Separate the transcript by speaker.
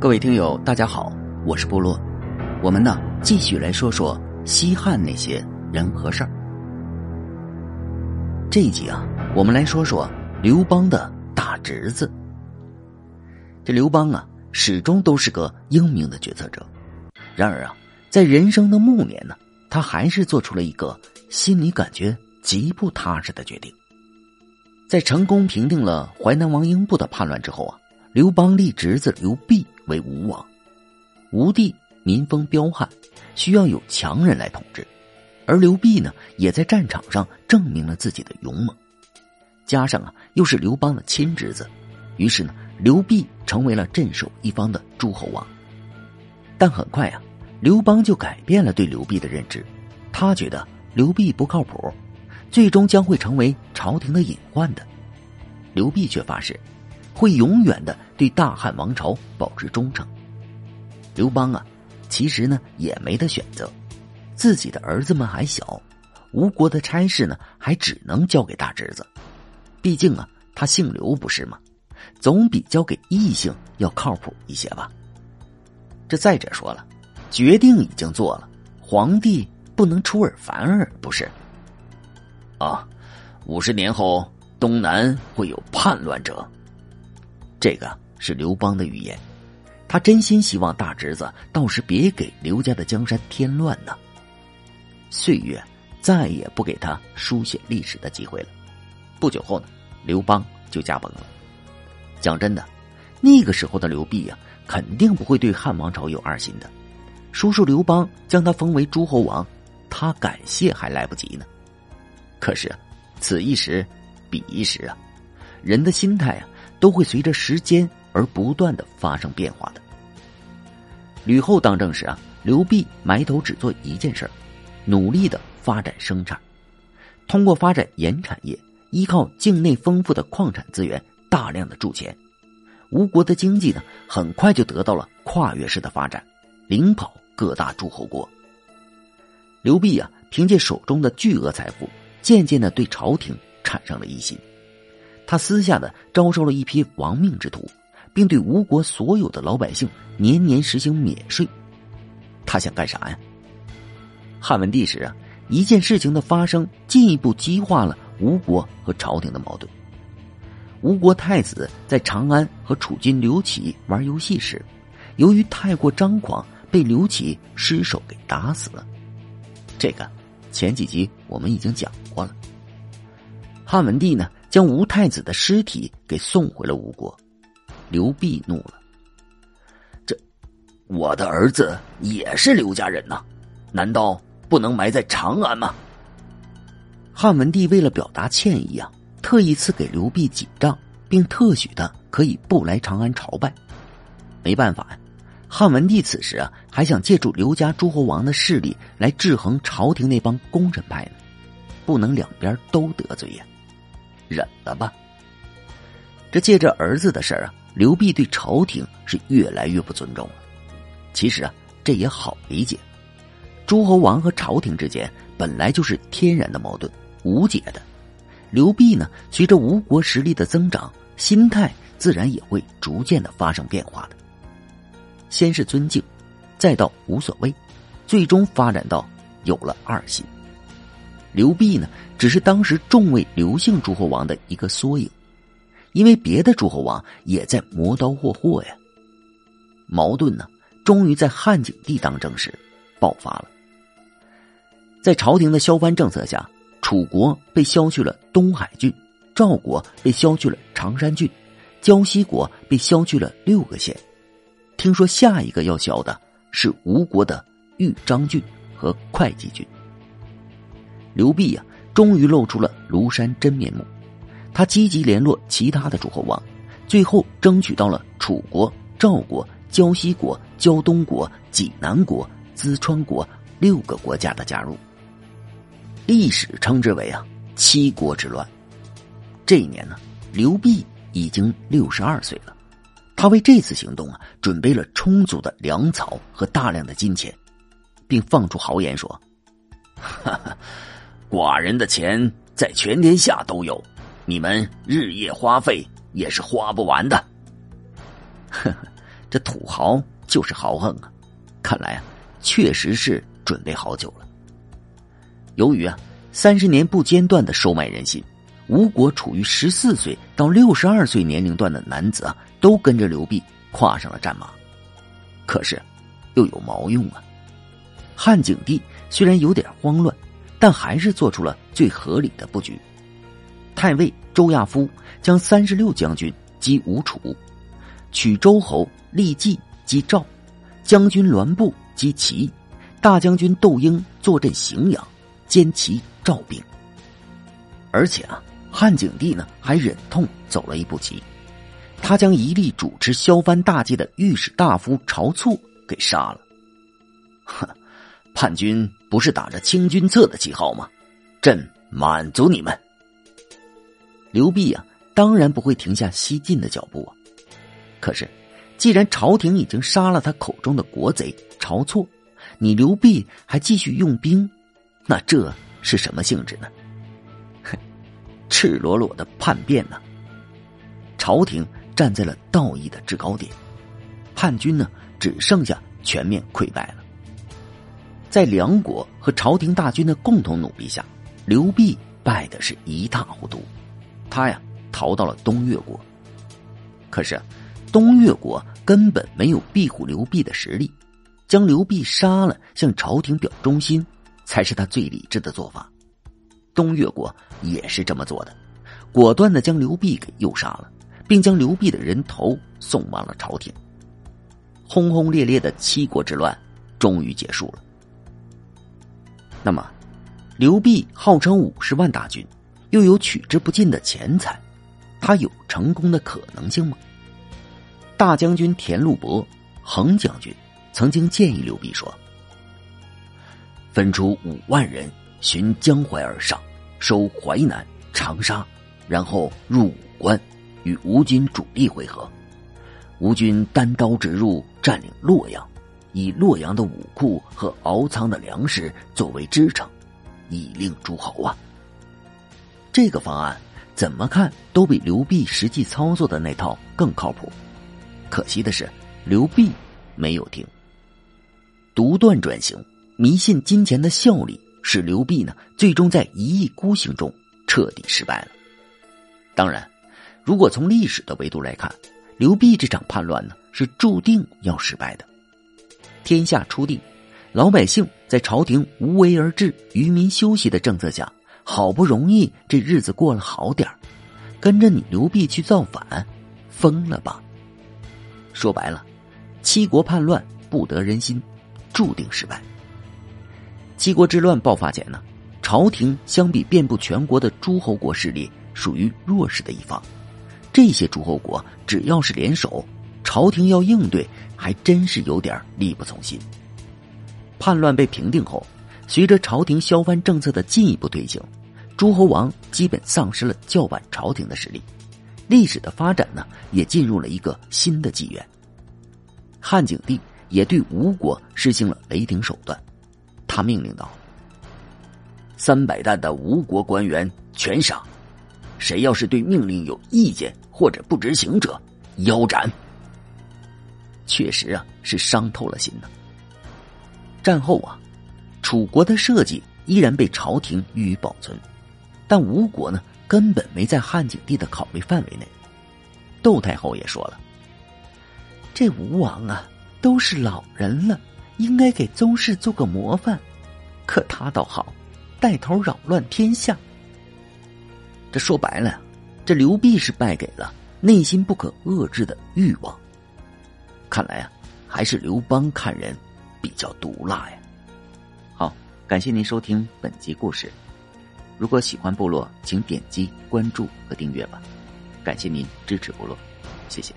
Speaker 1: 各位听友，大家好，我是部落。我们呢，继续来说说西汉那些人和事儿。这一集啊，我们来说说刘邦的大侄子。这刘邦啊，始终都是个英明的决策者。然而啊，在人生的暮年呢，他还是做出了一个心里感觉极不踏实的决定。在成功平定了淮南王英布的叛乱之后啊，刘邦立侄子刘濞。为吴王，吴地民风彪悍，需要有强人来统治。而刘濞呢，也在战场上证明了自己的勇猛。加上啊，又是刘邦的亲侄子，于是呢，刘濞成为了镇守一方的诸侯王。但很快啊，刘邦就改变了对刘濞的认知，他觉得刘濞不靠谱，最终将会成为朝廷的隐患的。刘濞却发誓。会永远的对大汉王朝保持忠诚。刘邦啊，其实呢也没得选择，自己的儿子们还小，吴国的差事呢还只能交给大侄子。毕竟啊，他姓刘不是吗？总比交给异性要靠谱一些吧。这再者说了，决定已经做了，皇帝不能出尔反尔，不是？啊，五十年后东南会有叛乱者。这个是刘邦的预言，他真心希望大侄子到时别给刘家的江山添乱呢。岁月再也不给他书写历史的机会了。不久后呢，刘邦就驾崩了。讲真的，那个时候的刘濞呀，肯定不会对汉王朝有二心的。叔叔刘邦将他封为诸侯王，他感谢还来不及呢。可是，此一时，彼一时啊，人的心态啊。都会随着时间而不断的发生变化的。吕后当政时啊，刘濞埋头只做一件事儿努力的发展生产，通过发展盐产业，依靠境内丰富的矿产资源，大量的铸钱，吴国的经济呢，很快就得到了跨越式的发展，领跑各大诸侯国。刘濞啊，凭借手中的巨额财富，渐渐的对朝廷产生了疑心。他私下的招收了一批亡命之徒，并对吴国所有的老百姓年年实行免税。他想干啥呀？汉文帝时啊，一件事情的发生进一步激化了吴国和朝廷的矛盾。吴国太子在长安和楚军刘启玩游戏时，由于太过张狂，被刘启失手给打死了。这个前几集我们已经讲过了。汉文帝呢？将吴太子的尸体给送回了吴国，刘濞怒了。这，我的儿子也是刘家人呐，难道不能埋在长安吗？汉文帝为了表达歉意啊，特意赐给刘濞锦帐，并特许他可以不来长安朝拜。没办法呀，汉文帝此时啊，还想借助刘家诸侯王的势力来制衡朝廷那帮功臣派呢，不能两边都得罪呀。忍了吧。这借着儿子的事儿啊，刘濞对朝廷是越来越不尊重了。其实啊，这也好理解，诸侯王和朝廷之间本来就是天然的矛盾，无解的。刘濞呢，随着吴国实力的增长，心态自然也会逐渐的发生变化的。先是尊敬，再到无所谓，最终发展到有了二心。刘濞呢，只是当时众位刘姓诸侯王的一个缩影，因为别的诸侯王也在磨刀霍霍呀。矛盾呢，终于在汉景帝当政时爆发了。在朝廷的削藩政策下，楚国被削去了东海郡，赵国被削去了常山郡，胶西国被削去了六个县。听说下一个要削的是吴国的豫章郡和会稽郡。刘濞呀，终于露出了庐山真面目。他积极联络其他的诸侯王，最后争取到了楚国、赵国、胶西国、胶东国、济南国、淄川国六个国家的加入。历史称之为啊七国之乱。这一年呢，刘濞已经六十二岁了。他为这次行动啊准备了充足的粮草和大量的金钱，并放出豪言说：“哈哈。”寡人的钱在全天下都有，你们日夜花费也是花不完的。呵呵，这土豪就是豪横啊！看来啊，确实是准备好久了。由于啊，三十年不间断的收买人心，吴国处于十四岁到六十二岁年龄段的男子啊，都跟着刘辟跨上了战马。可是，又有毛用啊？汉景帝虽然有点慌乱，但还是做出了最合理的布局。太尉周亚夫将三十六将军击吴楚，取周侯立纪击赵，将军栾布击齐，大将军窦婴坐镇荥阳，兼齐赵兵。而且啊，汉景帝呢还忍痛走了一步棋，他将一力主持削藩大计的御史大夫晁错给杀了。哼，叛军不是打着清君侧的旗号吗？朕满足你们。刘辟啊，当然不会停下西进的脚步啊。可是，既然朝廷已经杀了他口中的国贼晁错，你刘辟还继续用兵，那这是什么性质呢？哼，赤裸裸的叛变呢！朝廷站在了道义的制高点，叛军呢只剩下全面溃败了。在梁国和朝廷大军的共同努力下，刘辟败的是一塌糊涂。他呀，逃到了东越国。可是，东越国根本没有庇护刘辟的实力，将刘辟杀了，向朝廷表忠心，才是他最理智的做法。东越国也是这么做的，果断的将刘辟给诱杀了，并将刘辟的人头送往了朝廷。轰轰烈烈的七国之乱终于结束了。那么，刘辟号称五十万大军。又有取之不尽的钱财，他有成功的可能性吗？大将军田禄伯、恒将军曾经建议刘辟说：“分出五万人寻江淮而上，收淮南、长沙，然后入武关，与吴军主力会合。吴军单刀直入，占领洛阳，以洛阳的武库和敖仓的粮食作为支撑，以令诸侯啊。”这个方案怎么看都比刘辟实际操作的那套更靠谱。可惜的是，刘辟没有听。独断转型、迷信金钱的效力，使刘辟呢最终在一意孤行中彻底失败了。当然，如果从历史的维度来看，刘辟这场叛乱呢是注定要失败的。天下初定，老百姓在朝廷无为而治、愚民休息的政策下。好不容易这日子过了好点跟着你刘辟去造反，疯了吧？说白了，七国叛乱不得人心，注定失败。七国之乱爆发前呢，朝廷相比遍布全国的诸侯国势力，属于弱势的一方。这些诸侯国只要是联手，朝廷要应对，还真是有点力不从心。叛乱被平定后，随着朝廷削藩政策的进一步推行。诸侯王基本丧失了叫板朝廷的实力，历史的发展呢也进入了一个新的纪元。汉景帝也对吴国实行了雷霆手段，他命令道：“三百担的吴国官员全杀，谁要是对命令有意见或者不执行者，腰斩。”确实啊，是伤透了心呢。战后啊，楚国的设计依然被朝廷予以保存。但吴国呢，根本没在汉景帝的考虑范围内。窦太后也说了：“这吴王啊，都是老人了，应该给宗室做个模范。可他倒好，带头扰乱天下。这说白了，这刘辟是败给了内心不可遏制的欲望。看来啊，还是刘邦看人比较毒辣呀。”好，感谢您收听本集故事。如果喜欢部落，请点击关注和订阅吧，感谢您支持部落，谢谢。